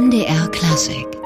MDR Klassik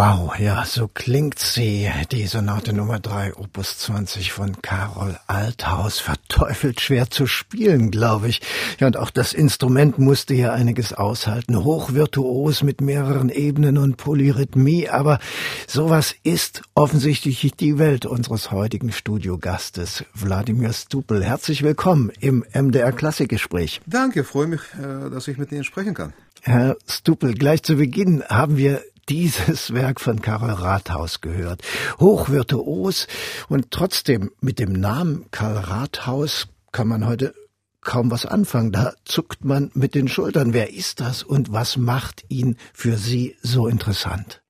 Wow, ja, so klingt sie, die Sonate Nummer 3, Opus 20 von Karol Althaus. Verteufelt schwer zu spielen, glaube ich. Ja, und auch das Instrument musste ja einiges aushalten. Hochvirtuos mit mehreren Ebenen und Polyrhythmie, aber sowas ist offensichtlich die Welt unseres heutigen Studiogastes, Wladimir Stupel. Herzlich willkommen im MDR Klassikgespräch. Danke, freue mich, äh, dass ich mit Ihnen sprechen kann. Herr Stupel, gleich zu Beginn haben wir dieses Werk von Karl Rathaus gehört. Hochvirtuos und trotzdem mit dem Namen Karl Rathaus kann man heute kaum was anfangen. Da zuckt man mit den Schultern. Wer ist das und was macht ihn für Sie so interessant?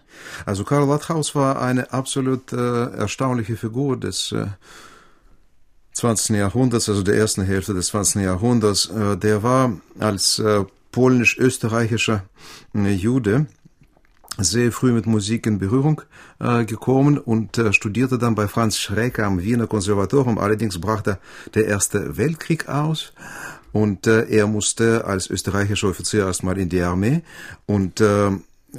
Also Karl Rathaus war eine absolut äh, erstaunliche Figur des äh, 20. Jahrhunderts, also der ersten Hälfte des 20. Jahrhunderts. Äh, der war als äh, polnisch-österreichischer äh, Jude sehr früh mit Musik in Berührung äh, gekommen und äh, studierte dann bei Franz Schrecker am Wiener Konservatorium. Allerdings brach da der Erste Weltkrieg aus und äh, er musste als österreichischer Offizier erstmal in die Armee und äh,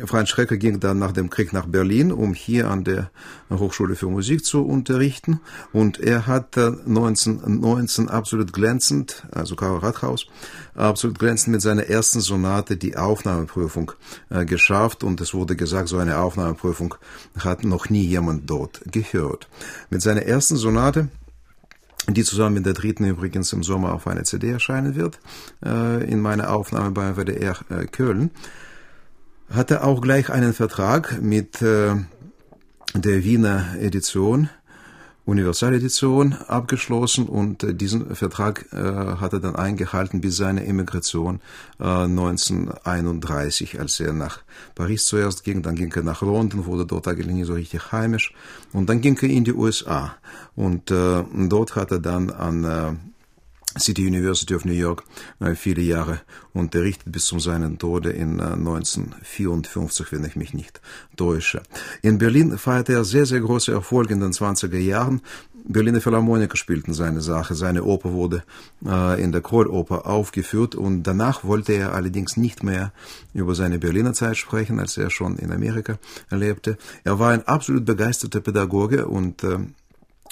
Franz Schrecker ging dann nach dem Krieg nach Berlin, um hier an der Hochschule für Musik zu unterrichten. Und er hat 1919 absolut glänzend, also Karl Rathaus, absolut glänzend mit seiner ersten Sonate die Aufnahmeprüfung äh, geschafft. Und es wurde gesagt, so eine Aufnahmeprüfung hat noch nie jemand dort gehört. Mit seiner ersten Sonate die zusammen mit der dritten übrigens im Sommer auf einer CD erscheinen wird, äh, in meiner Aufnahme bei WDR äh, Köln hatte auch gleich einen Vertrag mit äh, der Wiener Edition, Universaledition, abgeschlossen und äh, diesen Vertrag äh, hat er dann eingehalten bis seine Emigration äh, 1931, als er nach Paris zuerst ging, dann ging er nach London, wurde dort eigentlich nicht so richtig heimisch. Und dann ging er in die USA und äh, dort hat er dann an äh, City University of New York äh, viele Jahre unterrichtet bis zu seinem Tode in 1954, äh, wenn ich mich nicht täusche. In Berlin feierte er sehr, sehr große Erfolge in den 20er Jahren. Berliner Philharmoniker spielten seine Sache. Seine Oper wurde äh, in der Kroll-Oper aufgeführt und danach wollte er allerdings nicht mehr über seine Berliner Zeit sprechen, als er schon in Amerika lebte. Er war ein absolut begeisterter Pädagoge und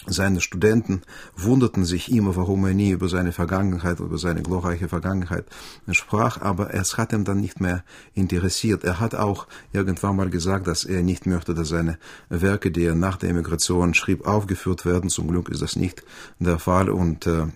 seine Studenten wunderten sich immer, warum er nie über seine Vergangenheit, über seine glorreiche Vergangenheit sprach, aber es hat ihn dann nicht mehr interessiert. Er hat auch irgendwann mal gesagt, dass er nicht möchte, dass seine Werke, die er nach der Emigration schrieb, aufgeführt werden. Zum Glück ist das nicht der Fall und äh,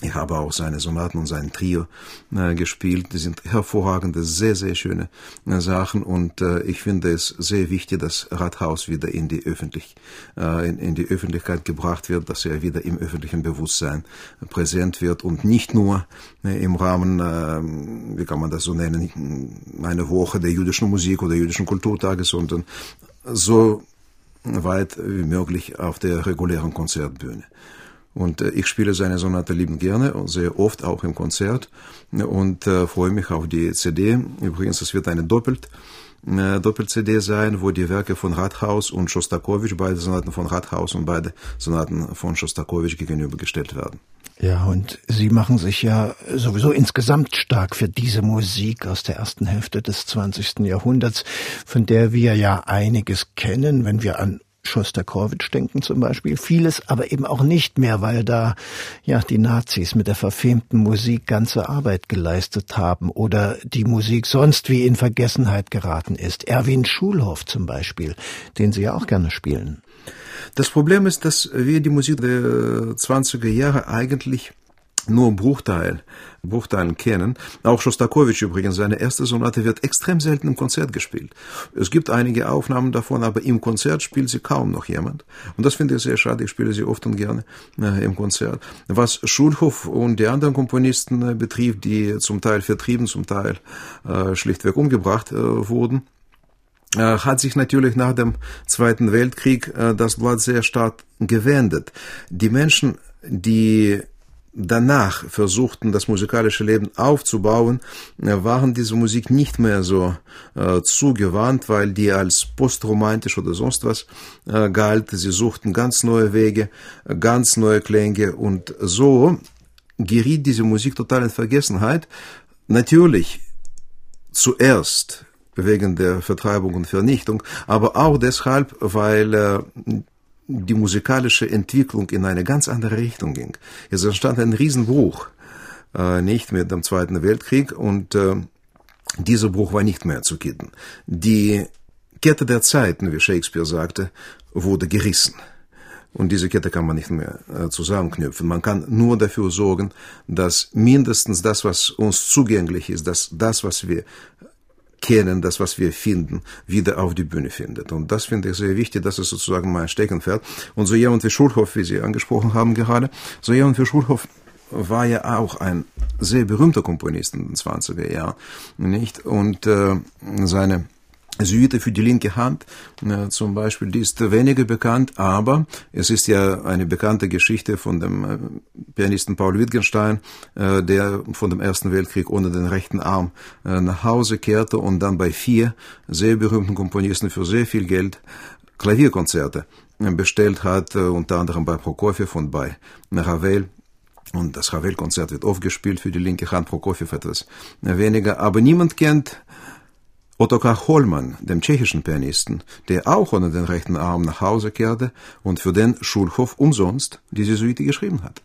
ich habe auch seine Sonaten und sein Trio äh, gespielt. Die sind hervorragende, sehr, sehr schöne äh, Sachen und äh, ich finde es sehr wichtig, dass Rathaus wieder in die, Öffentlich äh, in, in, die Öffentlichkeit gebracht wird, dass er wieder im öffentlichen Bewusstsein präsent wird und nicht nur äh, im Rahmen, äh, wie kann man das so nennen, eine Woche der jüdischen Musik oder jüdischen Kulturtage, sondern so weit wie möglich auf der regulären Konzertbühne. Und äh, ich spiele seine Sonate lieben gerne und sehr oft auch im Konzert und äh, freue mich auf die CD. Übrigens, es wird eine doppelt äh, Doppel-CD sein, wo die Werke von Rathaus und Schostakowitsch, beide Sonaten von Rathaus und beide Sonaten von Schostakowitsch gegenübergestellt werden. Ja, und Sie machen sich ja sowieso insgesamt stark für diese Musik aus der ersten Hälfte des 20. Jahrhunderts, von der wir ja einiges kennen, wenn wir an Schostakowitsch denken zum Beispiel, vieles aber eben auch nicht mehr, weil da ja die Nazis mit der verfemten Musik ganze Arbeit geleistet haben oder die Musik sonst wie in Vergessenheit geraten ist. Erwin Schulhoff zum Beispiel, den Sie ja auch gerne spielen. Das Problem ist, dass wir die Musik der 20er Jahre eigentlich nur Bruchteil, Bruchteilen kennen. Auch Schostakowitsch übrigens, seine erste Sonate wird extrem selten im Konzert gespielt. Es gibt einige Aufnahmen davon, aber im Konzert spielt sie kaum noch jemand. Und das finde ich sehr schade. Ich spiele sie oft und gerne äh, im Konzert. Was Schulhoff und die anderen Komponisten äh, betrifft, die zum Teil vertrieben, zum Teil äh, schlichtweg umgebracht äh, wurden, äh, hat sich natürlich nach dem Zweiten Weltkrieg äh, das Blatt sehr stark gewendet. Die Menschen, die danach versuchten, das musikalische Leben aufzubauen, äh, waren diese Musik nicht mehr so äh, zugewandt, weil die als postromantisch oder sonst was äh, galt. Sie suchten ganz neue Wege, ganz neue Klänge und so geriet diese Musik total in Vergessenheit. Natürlich zuerst wegen der Vertreibung und Vernichtung, aber auch deshalb, weil äh, die musikalische Entwicklung in eine ganz andere Richtung ging. Es entstand ein Riesenbruch, äh, nicht mit dem Zweiten Weltkrieg und äh, dieser Bruch war nicht mehr zu kitten. Die Kette der Zeiten, wie Shakespeare sagte, wurde gerissen. Und diese Kette kann man nicht mehr äh, zusammenknüpfen. Man kann nur dafür sorgen, dass mindestens das, was uns zugänglich ist, dass das, was wir kennen, das, was wir finden, wieder auf die Bühne findet. Und das finde ich sehr wichtig, das ist sozusagen mein Steckenpferd. Und so jemand wie Schulhoff, wie Sie angesprochen haben gerade, so jemand wie Schulhoff war ja auch ein sehr berühmter Komponist in den 20er Jahren, nicht? Und äh, seine Suite für die linke Hand zum Beispiel, die ist weniger bekannt, aber es ist ja eine bekannte Geschichte von dem äh, Pianisten Paul Wittgenstein, äh, der von dem Ersten Weltkrieg ohne den rechten Arm äh, nach Hause kehrte und dann bei vier sehr berühmten Komponisten für sehr viel Geld Klavierkonzerte bestellt hat, unter anderem bei Prokofiev und bei Ravel. Und das Ravel-Konzert wird oft gespielt für die linke Hand, Prokofiev etwas weniger. Aber niemand kennt Ottokar Hollmann, dem tschechischen Pianisten, der auch ohne den rechten Arm nach Hause kehrte und für den Schulhof umsonst diese Suite geschrieben hat.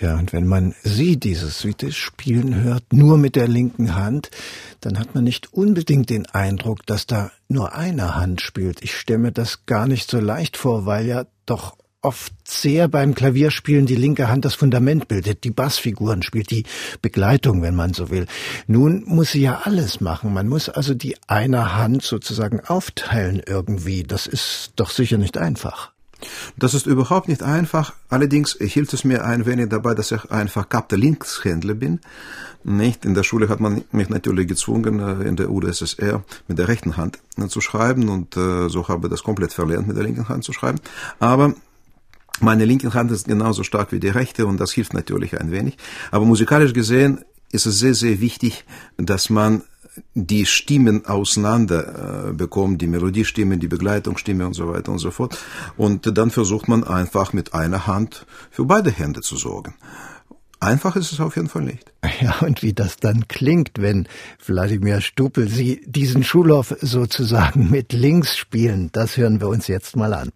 Ja, und wenn man sie, diese Suite, spielen hört, nur mit der linken Hand, dann hat man nicht unbedingt den Eindruck, dass da nur eine Hand spielt. Ich stelle mir das gar nicht so leicht vor, weil ja doch oft sehr beim Klavierspielen die linke Hand das Fundament bildet, die Bassfiguren spielt, die Begleitung, wenn man so will. Nun muss sie ja alles machen. Man muss also die eine Hand sozusagen aufteilen irgendwie. Das ist doch sicher nicht einfach. Das ist überhaupt nicht einfach. Allerdings hielt es mir ein wenig dabei, dass ich ein verkappter Linkshändler bin. Nicht? In der Schule hat man mich natürlich gezwungen, äh, in der UdSSR mit der rechten Hand äh, zu schreiben und äh, so habe ich das komplett verlernt, mit der linken Hand zu schreiben. Aber meine linke Hand ist genauso stark wie die rechte und das hilft natürlich ein wenig. Aber musikalisch gesehen ist es sehr, sehr wichtig, dass man die Stimmen auseinander äh, bekommt, die Melodiestimme, die Begleitungsstimme und so weiter und so fort. Und dann versucht man einfach mit einer Hand für beide Hände zu sorgen. Einfach ist es auf jeden Fall nicht. Ja, und wie das dann klingt, wenn Wladimir Stupel Sie diesen Schulhof sozusagen mit links spielen, das hören wir uns jetzt mal an.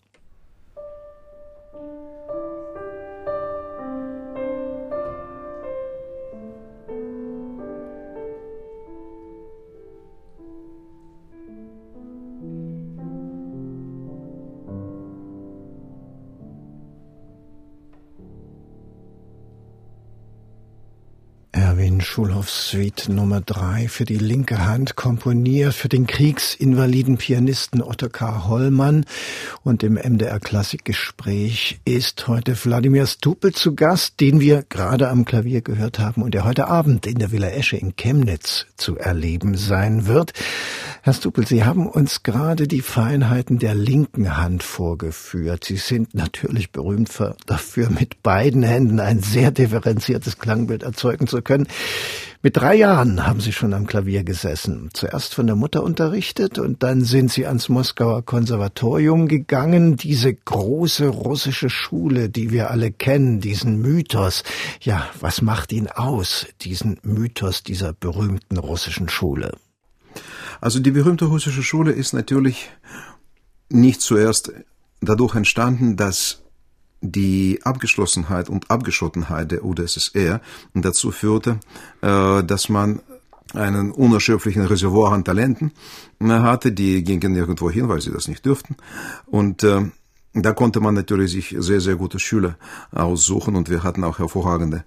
Schulhoffs Suite Nummer 3 für die linke Hand komponiert für den kriegsinvaliden Pianisten Ottokar Hollmann. Und im MDR Klassikgespräch ist heute Wladimir Stupel zu Gast, den wir gerade am Klavier gehört haben und der heute Abend in der Villa Esche in Chemnitz zu erleben sein wird. Herr Stupel, Sie haben uns gerade die Feinheiten der linken Hand vorgeführt. Sie sind natürlich berühmt für, dafür, mit beiden Händen ein sehr differenziertes Klangbild erzeugen zu können. Mit drei Jahren haben Sie schon am Klavier gesessen. Zuerst von der Mutter unterrichtet und dann sind Sie ans Moskauer Konservatorium gegangen. Diese große russische Schule, die wir alle kennen, diesen Mythos. Ja, was macht ihn aus, diesen Mythos dieser berühmten russischen Schule? Also die berühmte russische Schule ist natürlich nicht zuerst dadurch entstanden, dass die Abgeschlossenheit und Abgeschottenheit der UdSSR dazu führte, äh, dass man einen unerschöpflichen Reservoir an Talenten äh, hatte, die gingen nirgendwo hin, weil sie das nicht dürften. Und äh, da konnte man natürlich sich sehr, sehr gute Schüler aussuchen und wir hatten auch hervorragende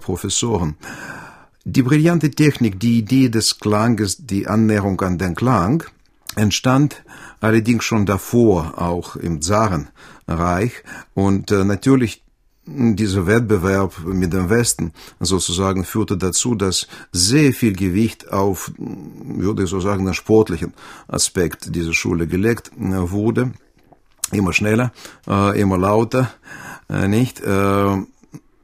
Professoren. Die brillante Technik, die Idee des Klanges, die Annäherung an den Klang, entstand allerdings schon davor, auch im Zarenreich. Und äh, natürlich dieser Wettbewerb mit dem Westen sozusagen führte dazu, dass sehr viel Gewicht auf, würde ich so sagen, den sportlichen Aspekt dieser Schule gelegt äh, wurde. Immer schneller, äh, immer lauter, nicht?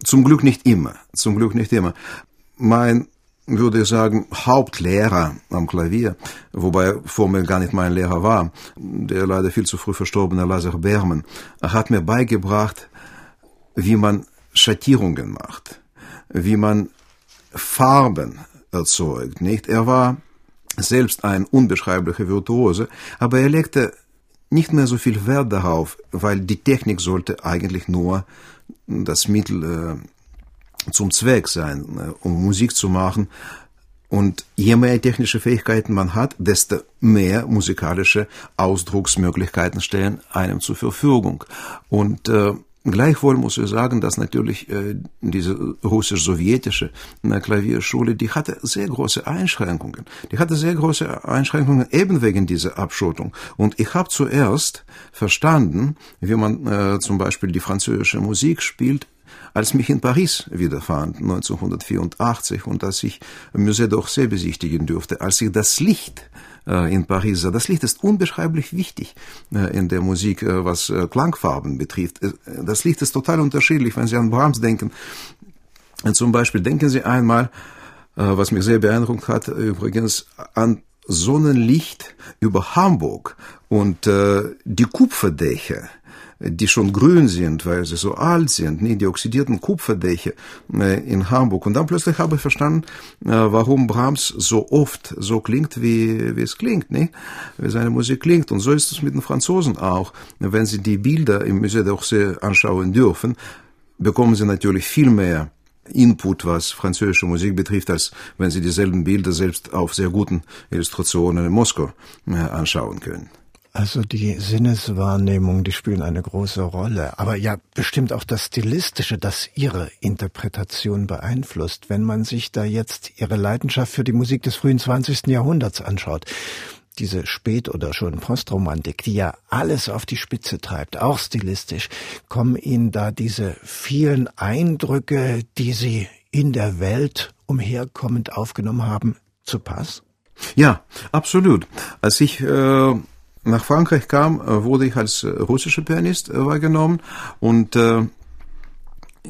Zum Glück nicht immer. Zum Glück nicht immer. Mein würde ich sagen, Hauptlehrer am Klavier, wobei formell gar nicht mein Lehrer war, der leider viel zu früh verstorbene Lazar Berman, hat mir beigebracht, wie man Schattierungen macht, wie man Farben erzeugt, nicht? Er war selbst ein unbeschreiblicher Virtuose, aber er legte nicht mehr so viel Wert darauf, weil die Technik sollte eigentlich nur das Mittel äh, zum Zweck sein, äh, um Musik zu machen. Und je mehr technische Fähigkeiten man hat, desto mehr musikalische Ausdrucksmöglichkeiten stellen einem zur Verfügung. Und äh, Gleichwohl muss ich sagen, dass natürlich äh, diese russisch-sowjetische äh, Klavierschule, die hatte sehr große Einschränkungen. Die hatte sehr große Einschränkungen eben wegen dieser Abschottung. Und ich habe zuerst verstanden, wie man äh, zum Beispiel die französische Musik spielt, als mich in Paris wiederfand, 1984, und als ich Musée d'Orsay besichtigen durfte, als ich das Licht äh, in Paris. Das Licht ist unbeschreiblich wichtig äh, in der Musik, äh, was Klangfarben betrifft. Das Licht ist total unterschiedlich, wenn Sie an Brahms denken. Zum Beispiel denken Sie einmal, was mich sehr beeindruckt hat, übrigens an Sonnenlicht über Hamburg und die Kupferdächer die schon grün sind, weil sie so alt sind, die oxidierten Kupferdächer äh, in Hamburg. Und dann plötzlich habe ich verstanden, äh, warum Brahms so oft so klingt, wie, wie es klingt, nee? wie seine Musik klingt. Und so ist es mit den Franzosen auch. Wenn sie die Bilder im Musée d'Orsay anschauen dürfen, bekommen sie natürlich viel mehr Input, was französische Musik betrifft, als wenn sie dieselben Bilder selbst auf sehr guten Illustrationen in Moskau äh, anschauen können. Also die Sinneswahrnehmung, die spielen eine große Rolle. Aber ja, bestimmt auch das Stilistische, das Ihre Interpretation beeinflusst. Wenn man sich da jetzt Ihre Leidenschaft für die Musik des frühen 20. Jahrhunderts anschaut, diese Spät- oder schon Postromantik, die ja alles auf die Spitze treibt, auch stilistisch, kommen Ihnen da diese vielen Eindrücke, die Sie in der Welt umherkommend aufgenommen haben, zu Pass? Ja, absolut. Als ich äh nach Frankreich kam, äh, wurde ich als äh, russischer Pianist äh, wahrgenommen. Und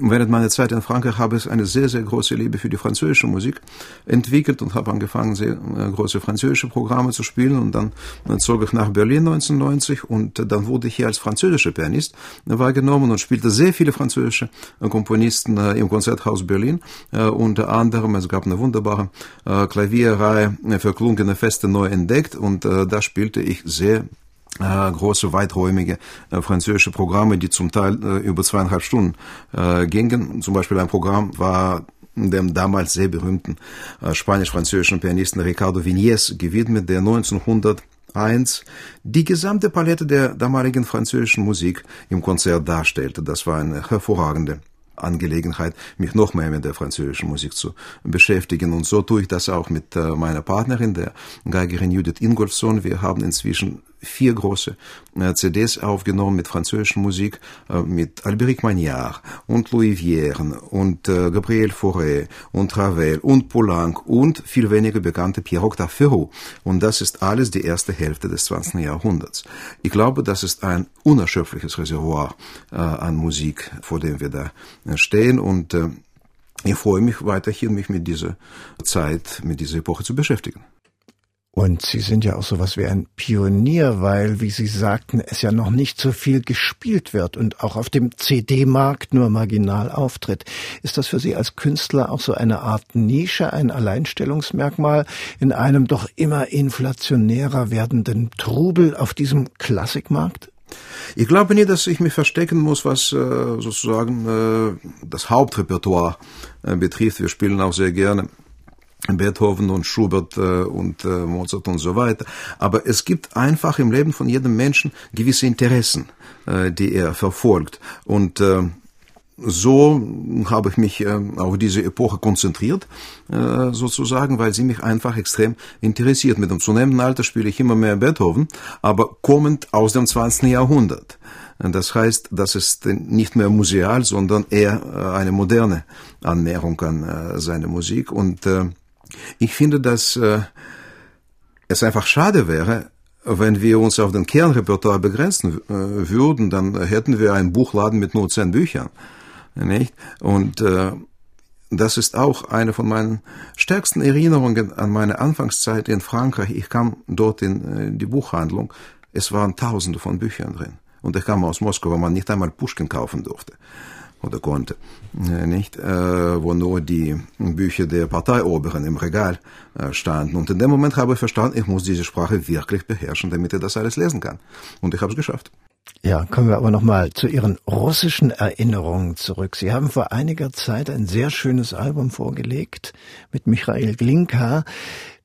während meiner Zeit in Frankreich habe ich eine sehr, sehr große Liebe für die französische Musik entwickelt und habe angefangen, sehr äh, große französische Programme zu spielen. Und dann zog ich nach Berlin 1990 und dann wurde ich hier als französischer Pianist wahrgenommen und spielte sehr viele französische Komponisten äh, im Konzerthaus Berlin. Äh, unter anderem, es gab eine wunderbare Klavierreihe für klungene Feste neu entdeckt und da spielte ich sehr äh, große, weiträumige äh, französische Programme, die zum Teil äh, über zweieinhalb Stunden äh, gingen. Zum Beispiel ein Programm war dem damals sehr berühmten äh, spanisch-französischen Pianisten Ricardo Vignes gewidmet, der 1901 die gesamte Palette der damaligen französischen Musik im Konzert darstellte. Das war eine hervorragende Angelegenheit, mich noch mehr mit der französischen Musik zu beschäftigen. Und so tue ich das auch mit äh, meiner Partnerin, der Geigerin Judith Ingolfsson. Wir haben inzwischen vier große äh, CDs aufgenommen mit französischer Musik, äh, mit Alberic Magnard und Louis Vierne und äh, Gabriel Fauré und Ravel und Poulenc und viel weniger bekannte Pierre-Octave Ferraud. Und das ist alles die erste Hälfte des 20. Jahrhunderts. Ich glaube, das ist ein unerschöpfliches Reservoir an Musik, vor dem wir da stehen und ich freue mich weiterhin, mich mit dieser Zeit, mit dieser Epoche zu beschäftigen. Und Sie sind ja auch sowas wie ein Pionier, weil, wie Sie sagten, es ja noch nicht so viel gespielt wird und auch auf dem CD-Markt nur marginal auftritt. Ist das für Sie als Künstler auch so eine Art Nische, ein Alleinstellungsmerkmal in einem doch immer inflationärer werdenden Trubel auf diesem Klassikmarkt? Ich glaube nicht, dass ich mich verstecken muss, was äh, sozusagen äh, das Hauptrepertoire äh, betrifft. Wir spielen auch sehr gerne Beethoven und Schubert äh, und äh, Mozart und so weiter. Aber es gibt einfach im Leben von jedem Menschen gewisse Interessen, äh, die er verfolgt. Und so habe ich mich auf diese Epoche konzentriert, sozusagen, weil sie mich einfach extrem interessiert. Mit dem zunehmenden Alter spiele ich immer mehr Beethoven, aber kommend aus dem 20. Jahrhundert. Das heißt, das ist nicht mehr museal, sondern eher eine moderne Annäherung an seine Musik. Und ich finde, dass äh, es einfach schade wäre, wenn wir uns auf den Kernrepertoire begrenzen äh, würden, dann hätten wir einen Buchladen mit nur zehn Büchern. nicht? Und äh, das ist auch eine von meinen stärksten Erinnerungen an meine Anfangszeit in Frankreich. Ich kam dort in äh, die Buchhandlung. Es waren Tausende von Büchern drin. Und ich kam aus Moskau, wo man nicht einmal Pushkin kaufen durfte oder konnte, äh, nicht, äh, wo nur die Bücher der Parteioberen im Regal äh, standen. Und in dem Moment habe ich verstanden, ich muss diese Sprache wirklich beherrschen, damit ich das alles lesen kann. Und ich habe es geschafft. Ja, kommen wir aber nochmal zu Ihren russischen Erinnerungen zurück. Sie haben vor einiger Zeit ein sehr schönes Album vorgelegt mit Michael Glinka.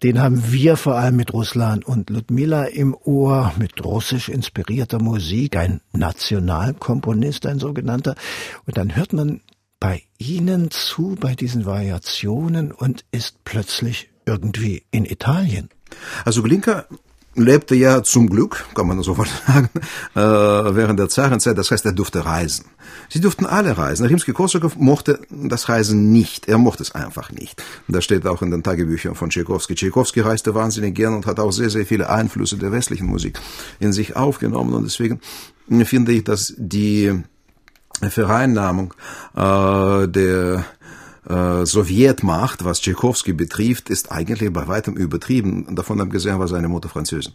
Den haben wir vor allem mit Ruslan und Ludmilla im Ohr, mit russisch inspirierter Musik, ein Nationalkomponist, ein sogenannter. Und dann hört man bei Ihnen zu, bei diesen Variationen und ist plötzlich irgendwie in Italien. Also Glinka lebte ja zum Glück, kann man so sagen, äh, während der Zarenzeit. Das heißt, er durfte reisen. Sie durften alle reisen. Rimsky-Korsakow mochte das Reisen nicht. Er mochte es einfach nicht. Das steht auch in den Tagebüchern von Tchaikovsky. Tchaikovsky reiste wahnsinnig gern und hat auch sehr, sehr viele Einflüsse der westlichen Musik in sich aufgenommen. Und deswegen finde ich, dass die Vereinnahmung äh, der äh, Sowjetmacht, was Tchaikovsky betrifft, ist eigentlich bei weitem übertrieben. Davon abgesehen war seine Mutter Französin.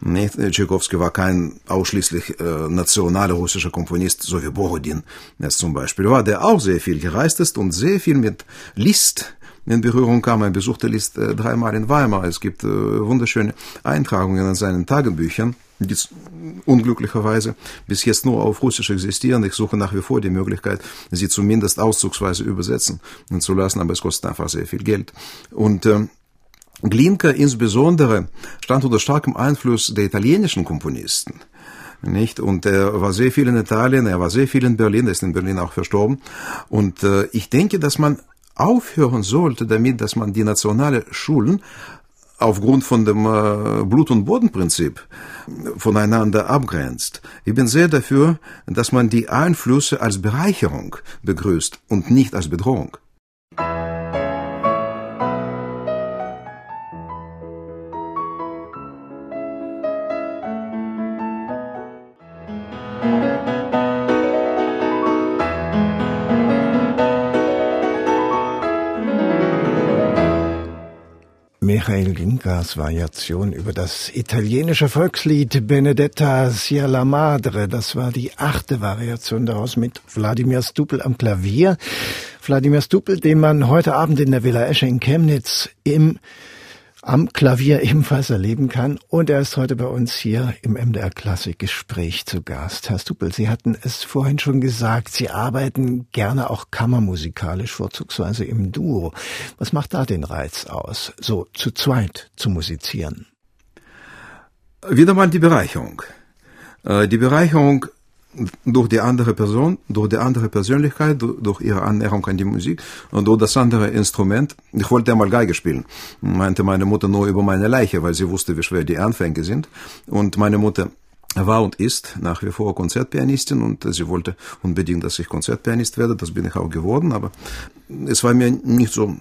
Nicht? Tchaikovsky war kein ausschließlich äh, nationaler russischer Komponist, so wie Borodin es zum Beispiel war, der auch sehr viel gereist ist und sehr viel mit Liszt in Berührung kam. Er besuchte Liszt dreimal in Weimar. Es gibt äh, wunderschöne Eintragungen in seinen Tagebüchern die unglücklicherweise bis jetzt nur auf Russisch existieren. Ich suche nach wie vor die Möglichkeit, sie zumindest auszugsweise übersetzen zu lassen, aber es kostet einfach sehr viel Geld. Und äh, Glinka insbesondere stand unter starkem Einfluss der italienischen Komponisten. Nicht? Und er war sehr viel in Italien, er war sehr viel in Berlin, er ist in Berlin auch verstorben. Und äh, ich denke, dass man aufhören sollte damit, dass man die nationale Schulen aufgrund von dem äh, Blut- und Bodenprinzip voneinander abgrenzt. Ich bin sehr dafür, dass man die Einflüsse als Bereicherung begrüßt und nicht als Bedrohung. Michael Ginkas Variation über das italienische Volkslied Benedetta sia la Madre. Das war die achte Variation daraus mit Wladimir Stupel am Klavier. Wladimir Stupel, den man heute Abend in der Villa Esche in Chemnitz im am Klavier ebenfalls erleben kann. Und er ist heute bei uns hier im MDR Klassik Gespräch zu Gast. Herr Stupel, Sie hatten es vorhin schon gesagt, Sie arbeiten gerne auch kammermusikalisch, vorzugsweise im Duo. Was macht da den Reiz aus, so zu zweit zu musizieren? Wieder mal die Bereicherung. Äh, die Bereicherung durch die andere Person, durch die andere Persönlichkeit, durch ihre Annäherung an die Musik und durch das andere Instrument. Ich wollte einmal Geige spielen, meinte meine Mutter nur über meine Leiche, weil sie wusste, wie schwer die Anfänge sind. Und meine Mutter war und ist nach wie vor Konzertpianistin und sie wollte unbedingt, dass ich Konzertpianist werde. Das bin ich auch geworden, aber es war mir nicht so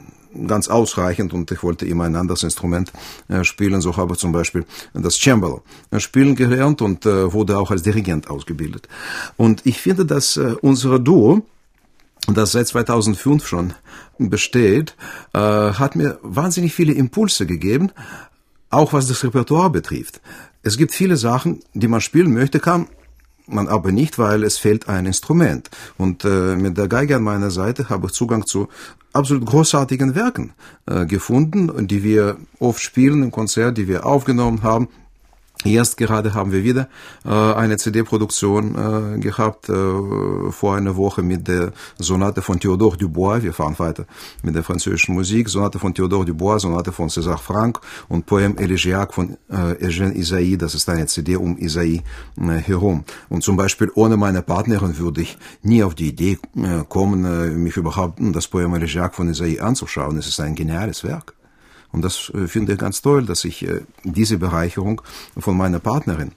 ganz ausreichend und ich wollte immer ein anderes Instrument äh, spielen. So habe ich zum Beispiel das Cembalo äh, spielen gelernt und äh, wurde auch als Dirigent ausgebildet. Und ich finde, dass unser Duo, das seit 2005 schon besteht, hat mir wahnsinnig viele Impulse gegeben, auch was das Repertoire betrifft. Es gibt viele Sachen, die man spielen möchte, kann man aber nicht, weil es fehlt ein Instrument. Und äh, mit der Geige an meiner Seite habe ich Zugang zu absolut großartigen Werken äh, gefunden, die wir oft spielen im Konzert, die wir aufgenommen haben Jetzt gerade haben wir wieder äh, eine CD-Produktion äh, gehabt, äh, vor einer Woche mit der Sonate von Theodore Dubois. Wir fahren weiter mit der französischen Musik. Sonate von Theodore Dubois, Sonate von César Franck und Poem Elegiac von äh, Eugène Isaïe. Das ist eine CD um Isaïe äh, herum. Und zum Beispiel ohne meine Partnerin würde ich nie auf die Idee äh, kommen, äh, mich überhaupt das Poem Elegiac von Isaïe anzuschauen. Es ist ein geniales Werk. Und das äh, finde ich ganz toll, dass ich äh, diese Bereicherung von meiner Partnerin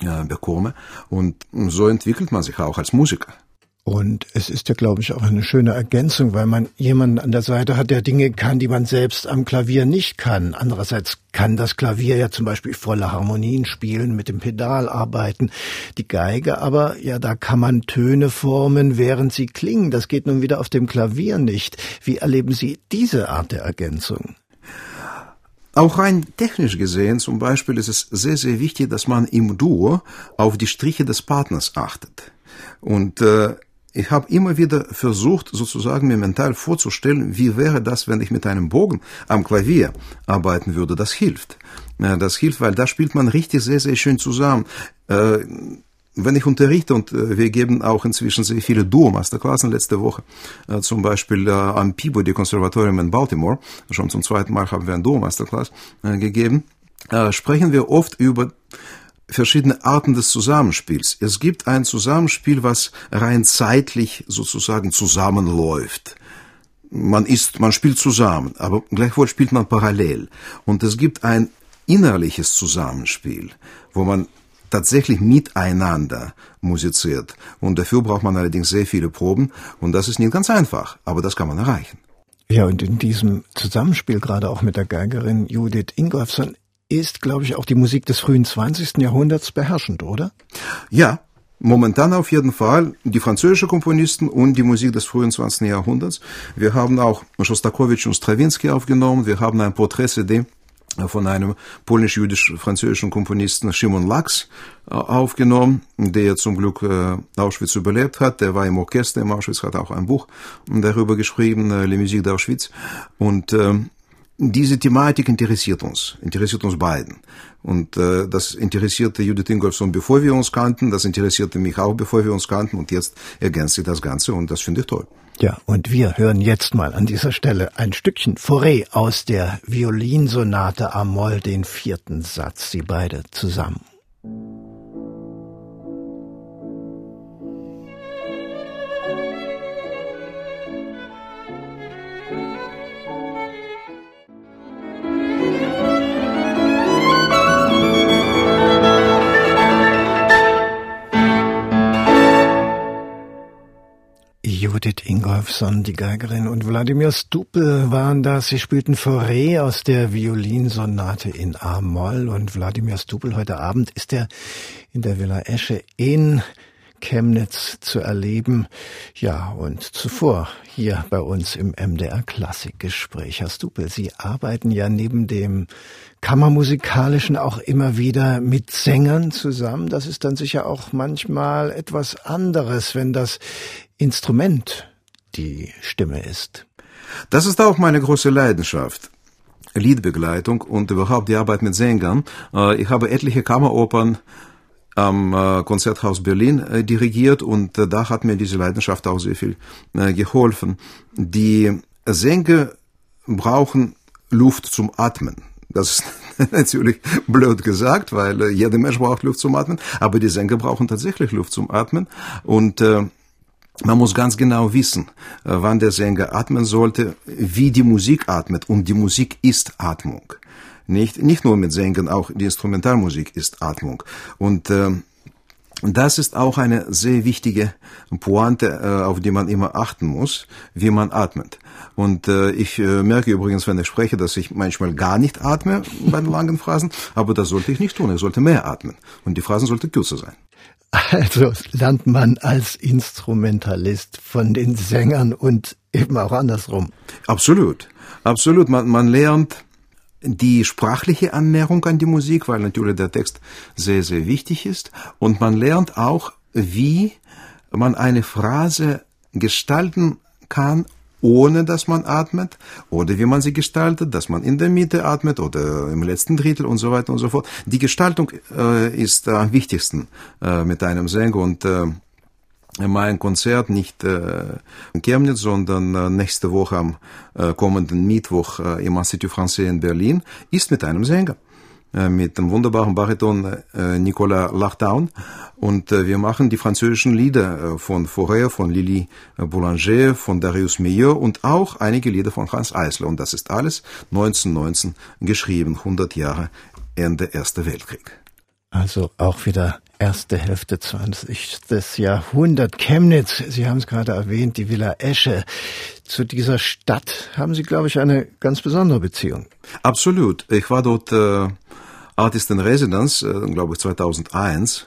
äh, bekomme. Und so entwickelt man sich auch als Musiker. Und es ist ja, glaube ich, auch eine schöne Ergänzung, weil man jemanden an der Seite hat, der Dinge kann, die man selbst am Klavier nicht kann. Andererseits kann das Klavier ja zum Beispiel volle Harmonien spielen, mit dem Pedal arbeiten. Die Geige aber, ja, da kann man Töne formen, während sie klingen. Das geht nun wieder auf dem Klavier nicht. Wie erleben Sie diese Art der Ergänzung? Auch rein technisch gesehen zum Beispiel ist es sehr, sehr wichtig, dass man im Duo auf die Striche des Partners achtet. Und äh, ich habe immer wieder versucht, sozusagen mir mental vorzustellen, wie wäre das, wenn ich mit einem Bogen am Klavier arbeiten würde. Das hilft. Das hilft, weil da spielt man richtig sehr, sehr schön zusammen. Äh, wenn ich unterrichte und äh, wir geben auch inzwischen sehr viele Duo-Masterklassen letzte Woche, äh, zum Beispiel am Peabody Konservatorium in Baltimore, schon zum zweiten Mal haben wir ein Duo-Masterclass gegeben, sprechen wir oft über verschiedene Arten des Zusammenspiels. Es gibt ein Zusammenspiel, was rein zeitlich sozusagen zusammenläuft. Man ist, man spielt zusammen, aber gleichwohl spielt man parallel. Und es gibt ein innerliches Zusammenspiel, wo man tatsächlich miteinander musiziert. Und dafür braucht man allerdings sehr viele Proben. Und das ist nicht ganz einfach, aber das kann man erreichen. Ja, und in diesem Zusammenspiel, gerade auch mit der Geigerin Judith Ingolfsson, ist, glaube ich, auch die Musik des frühen 20. Jahrhunderts beherrschend, oder? Ja, Momentan auf jeden Fall die französischen Komponisten und die Musik des frühen 20. Jahrhunderts. Wir haben auch Schostakowitsch und Stravinsky aufgenommen. Wir haben ein Porträt-CD von einem polnisch-jüdisch-französischen Komponisten Shimon Laks äh, aufgenommen, der zum Glück äh, Auschwitz überlebt hat. Der war im Orchester im Auschwitz, hat auch ein Buch darüber geschrieben, äh, Le Musique d'Auschwitz. Und ähm, diese Thematik interessiert uns, interessiert uns beiden. Und äh, das interessierte Judith Ingolfsson, bevor wir uns kannten, das interessierte mich auch, bevor wir uns kannten und jetzt ergänzt sich das Ganze und das finde ich toll. Ja, und wir hören jetzt mal an dieser Stelle ein Stückchen Forêt aus der Violinsonate Amol, den vierten Satz, sie beide zusammen. Ingolfsson, die Geigerin, und Wladimir Stupel waren das. Sie spielten Forêt aus der Violinsonate in A-Moll. Und Wladimir Stupel heute Abend ist er in der Villa Esche in Chemnitz zu erleben. Ja, und zuvor hier bei uns im MDR Klassikgespräch. Herr Stupel, Sie arbeiten ja neben dem Kammermusikalischen auch immer wieder mit Sängern zusammen. Das ist dann sicher auch manchmal etwas anderes, wenn das Instrument die Stimme ist. Das ist auch meine große Leidenschaft. Liedbegleitung und überhaupt die Arbeit mit Sängern. Äh, ich habe etliche Kammeropern am äh, Konzerthaus Berlin äh, dirigiert und da hat mir diese Leidenschaft auch sehr viel geholfen. Die Sänger brauchen Luft zum Atmen. Das ist natürlich blöd gesagt, weil jeder Mensch braucht Luft zum Atmen, aber die Sänger brauchen tatsächlich Luft zum Atmen und man muss ganz genau wissen, äh, wann der Sänger atmen sollte, wie die Musik atmet. Und die Musik ist Atmung. Nicht, nicht nur mit Sängern, auch die Instrumentalmusik ist Atmung. Und äh, das ist auch eine sehr wichtige Pointe, äh, auf die man immer achten muss, wie man atmet. Und äh, ich äh, merke übrigens, wenn ich spreche, dass ich manchmal gar nicht atme bei den langen Phrasen, aber das sollte ich nicht tun. Ich sollte mehr atmen. Und die Phrasen sollten kürzer sein. Also lernt man als Instrumentalist von den Sängern und eben auch andersrum. Absolut, absolut. Man, man lernt die sprachliche Annäherung an die Musik, weil natürlich der Text sehr, sehr wichtig ist. Und man lernt auch, wie man eine Phrase gestalten kann, ohne dass man atmet, oder wie man sie gestaltet, dass man in der Mitte atmet oder im letzten Drittel und so weiter und so fort. Die Gestaltung äh, ist am wichtigsten äh, mit einem Sänger und äh, mein Konzert nicht äh, in Chemnitz, sondern äh, nächste Woche am äh, kommenden Mittwoch äh, im Institut Français in Berlin ist mit einem Sänger. Äh, mit dem wunderbaren Bariton äh, Nicolas Lachdown. Und äh, wir machen die französischen Lieder von Forêt, von Lili Boulanger, von Darius Milhaud und auch einige Lieder von Hans Eisler. Und das ist alles 1919 geschrieben, 100 Jahre Ende Erster Weltkrieg. Also auch wieder erste Hälfte 20. Jahrhundert. Chemnitz, Sie haben es gerade erwähnt, die Villa Esche. Zu dieser Stadt haben Sie, glaube ich, eine ganz besondere Beziehung. Absolut. Ich war dort äh, Artist in Residence, äh, glaube ich, 2001.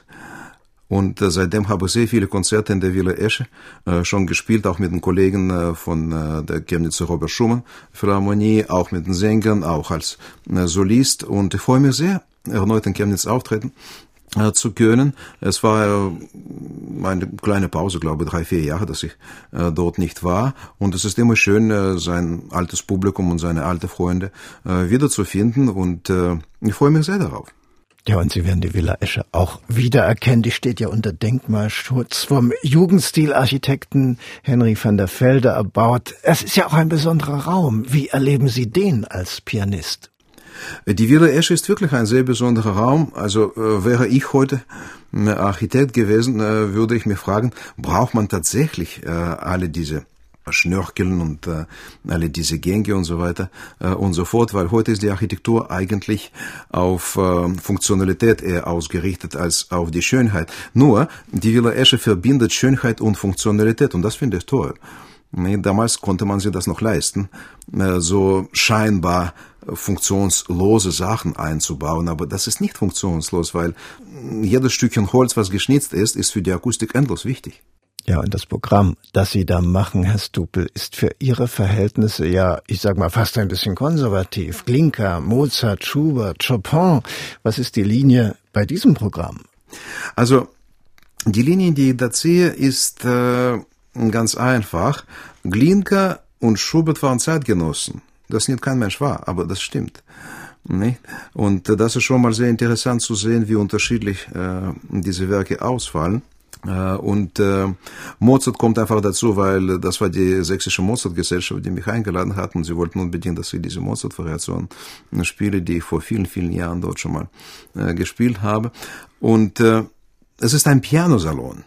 Und äh, seitdem habe ich sehr viele Konzerte in der Villa Esche äh, schon gespielt, auch mit den Kollegen äh, von äh, der Chemnitzer Robert Schumann Philharmonie, auch mit den Sängern, auch als äh, Solist. Und ich freue mich sehr, erneut in Chemnitz auftreten äh, zu können. Es war äh, eine kleine Pause, glaube drei, vier Jahre, dass ich äh, dort nicht war. Und es ist immer schön, äh, sein altes Publikum und seine alten Freunde äh, wiederzufinden. Und äh, ich freue mich sehr darauf. Ja, und Sie werden die Villa Esche auch wiedererkennen. Die steht ja unter Denkmalschutz vom Jugendstilarchitekten Henry van der Velde erbaut. Es ist ja auch ein besonderer Raum. Wie erleben Sie den als Pianist? Die Villa Esche ist wirklich ein sehr besonderer Raum. Also äh, wäre ich heute äh, Architekt gewesen, äh, würde ich mich fragen, braucht man tatsächlich äh, alle diese Schnörkeln und äh, alle diese Gänge und so weiter äh, und so fort, weil heute ist die Architektur eigentlich auf äh, Funktionalität eher ausgerichtet als auf die Schönheit. Nur, die Villa Esche verbindet Schönheit und Funktionalität und das finde ich toll. Damals konnte man sich das noch leisten, äh, so scheinbar funktionslose Sachen einzubauen, aber das ist nicht funktionslos, weil jedes Stückchen Holz, was geschnitzt ist, ist für die Akustik endlos wichtig. Ja, und das Programm, das Sie da machen, Herr Stupel, ist für Ihre Verhältnisse ja, ich sag mal, fast ein bisschen konservativ. Glinka, Mozart, Schubert, Chopin. Was ist die Linie bei diesem Programm? Also, die Linie, die ich da ziehe, ist äh, ganz einfach. Glinka und Schubert waren Zeitgenossen. Das nimmt kein Mensch wahr, aber das stimmt. Nicht? Und das ist schon mal sehr interessant zu sehen, wie unterschiedlich äh, diese Werke ausfallen. Äh, und äh, Mozart kommt einfach dazu, weil das war die sächsische Mozart-Gesellschaft, die mich eingeladen hat und sie wollten unbedingt, dass ich diese Mozart-Variation spiele, die ich vor vielen, vielen Jahren dort schon mal äh, gespielt habe. Und äh, es ist ein Pianosalon.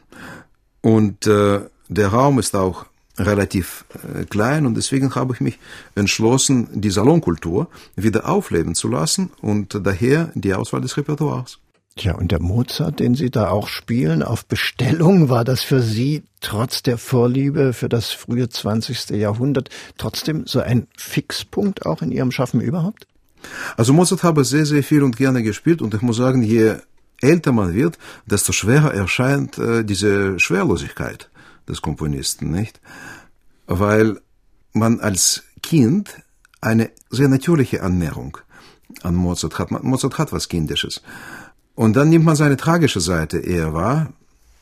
Und äh, der Raum ist auch relativ äh, klein und deswegen habe ich mich entschlossen, die Salonkultur wieder aufleben zu lassen und daher die Auswahl des Repertoires. Tja, und der Mozart, den Sie da auch spielen, auf Bestellung, war das für Sie trotz der Vorliebe für das frühe 20. Jahrhundert trotzdem so ein Fixpunkt auch in Ihrem Schaffen überhaupt? Also Mozart habe sehr, sehr viel und gerne gespielt und ich muss sagen, je älter man wird, desto schwerer erscheint äh, diese Schwerlosigkeit des Komponisten, nicht? Weil man als Kind eine sehr natürliche Annäherung an Mozart hat. Mozart hat was Kindisches. Und dann nimmt man seine tragische Seite eher wahr,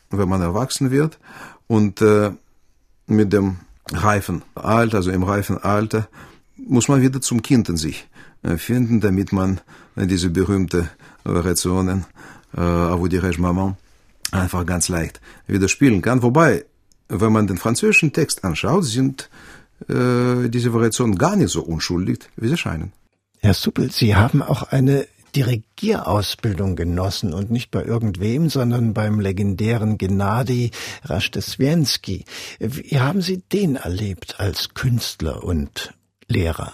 wenn man erwachsen wird und äh, mit dem reifen Alter, also im reifen Alter, muss man wieder zum Kind in sich äh, finden, damit man äh, diese berühmte Variationen, äh, dirais Maman, einfach ganz leicht wieder spielen kann. Wobei, wenn man den französischen Text anschaut, sind äh, diese Variationen gar nicht so unschuldig, wie sie scheinen. Herr Suppel, Sie haben auch eine Dirigierausbildung genossen und nicht bei irgendwem, sondern beim legendären Gennady Raschdeswienski. Wie haben Sie den erlebt als Künstler und Lehrer?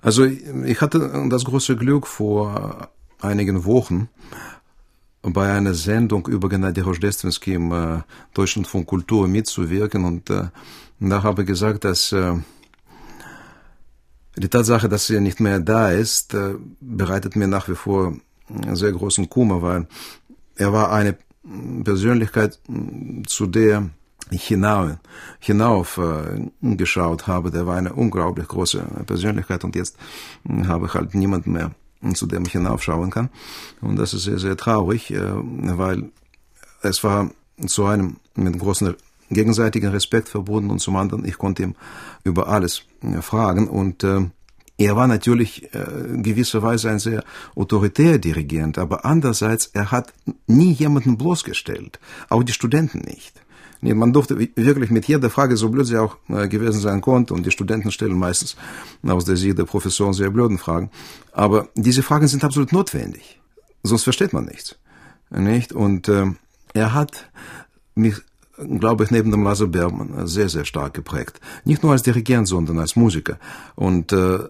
Also ich hatte das große Glück vor einigen Wochen bei einer Sendung über Gennady Raschdeswienski im äh, Deutschlandfunk Kultur mitzuwirken und äh, da habe ich gesagt, dass äh, die Tatsache, dass er nicht mehr da ist, äh, bereitet mir nach wie vor sehr großen Kummer, weil er war eine Persönlichkeit, zu der ich hinauf, hinauf äh, geschaut habe. Der war eine unglaublich große Persönlichkeit und jetzt habe ich halt niemanden mehr, zu dem ich hinaufschauen kann. Und das ist sehr, sehr traurig, äh, weil es war zu einem mit großen gegenseitigen Respekt verbunden und zum anderen, ich konnte ihm über alles äh, fragen und äh, er war natürlich gewisserweise ein sehr autoritär Dirigent, aber andererseits, er hat nie jemanden bloßgestellt, auch die Studenten nicht. Man durfte wirklich mit jeder Frage, so blöd sie auch äh, gewesen sein konnte, und die Studenten stellen meistens aus der Sicht der Professoren sehr blöden Fragen, aber diese Fragen sind absolut notwendig, sonst versteht man nichts. Nicht? Und äh, er hat mich glaube ich, neben dem Lasse Bergmann sehr, sehr stark geprägt. Nicht nur als Dirigent, sondern als Musiker. Und äh,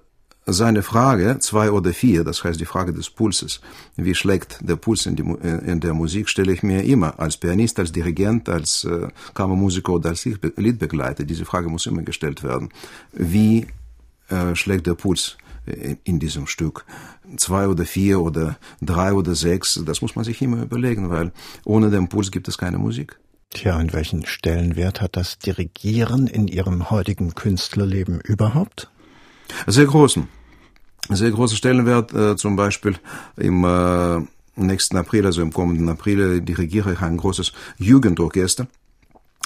seine Frage, zwei oder vier, das heißt die Frage des Pulses, wie schlägt der Puls in, die, äh, in der Musik, stelle ich mir immer als Pianist, als Dirigent, als äh, Kammermusiker oder als Liedbegleiter. Diese Frage muss immer gestellt werden. Wie äh, schlägt der Puls in, in diesem Stück? Zwei oder vier oder drei oder sechs, das muss man sich immer überlegen, weil ohne den Puls gibt es keine Musik. Tja, und welchen Stellenwert hat das Dirigieren in Ihrem heutigen Künstlerleben überhaupt? Sehr großen sehr großer Stellenwert. Äh, zum Beispiel im äh, nächsten April, also im kommenden April, dirigiere ich ein großes Jugendorchester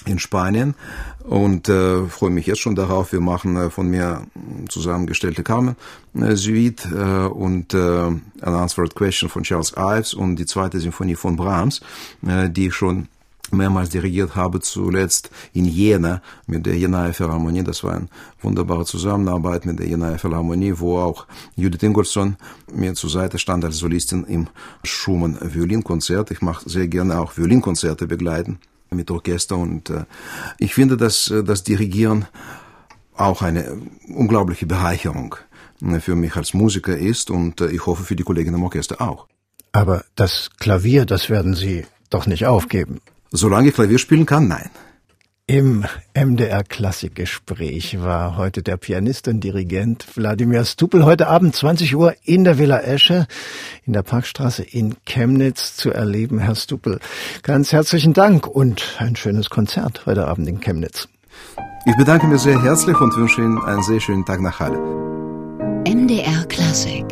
in Spanien und äh, freue mich jetzt schon darauf. Wir machen äh, von mir zusammengestellte Carmen äh, Suite äh, und äh, An Answered Question von Charles Ives und die zweite Symphonie von Brahms, äh, die ich schon mehrmals dirigiert habe, zuletzt in Jena mit der Jenaer Philharmonie. Das war eine wunderbare Zusammenarbeit mit der Jenaer Philharmonie, wo auch Judith Ingolson mir zur Seite stand als Solistin im Schumann Violinkonzert. Ich mache sehr gerne auch Violinkonzerte begleiten mit Orchester und äh, ich finde, dass äh, das Dirigieren auch eine unglaubliche Bereicherung äh, für mich als Musiker ist und ich hoffe für die Kollegen im Orchester auch. Aber das Klavier, das werden Sie doch nicht aufgeben. Solange ich Klavier spielen kann, nein. Im MDR Klassikgespräch war heute der Pianist und Dirigent Wladimir Stupel heute Abend 20 Uhr in der Villa Esche in der Parkstraße in Chemnitz zu erleben. Herr Stupel, ganz herzlichen Dank und ein schönes Konzert heute Abend in Chemnitz. Ich bedanke mich sehr herzlich und wünsche Ihnen einen sehr schönen Tag nach Halle. MDR Klassik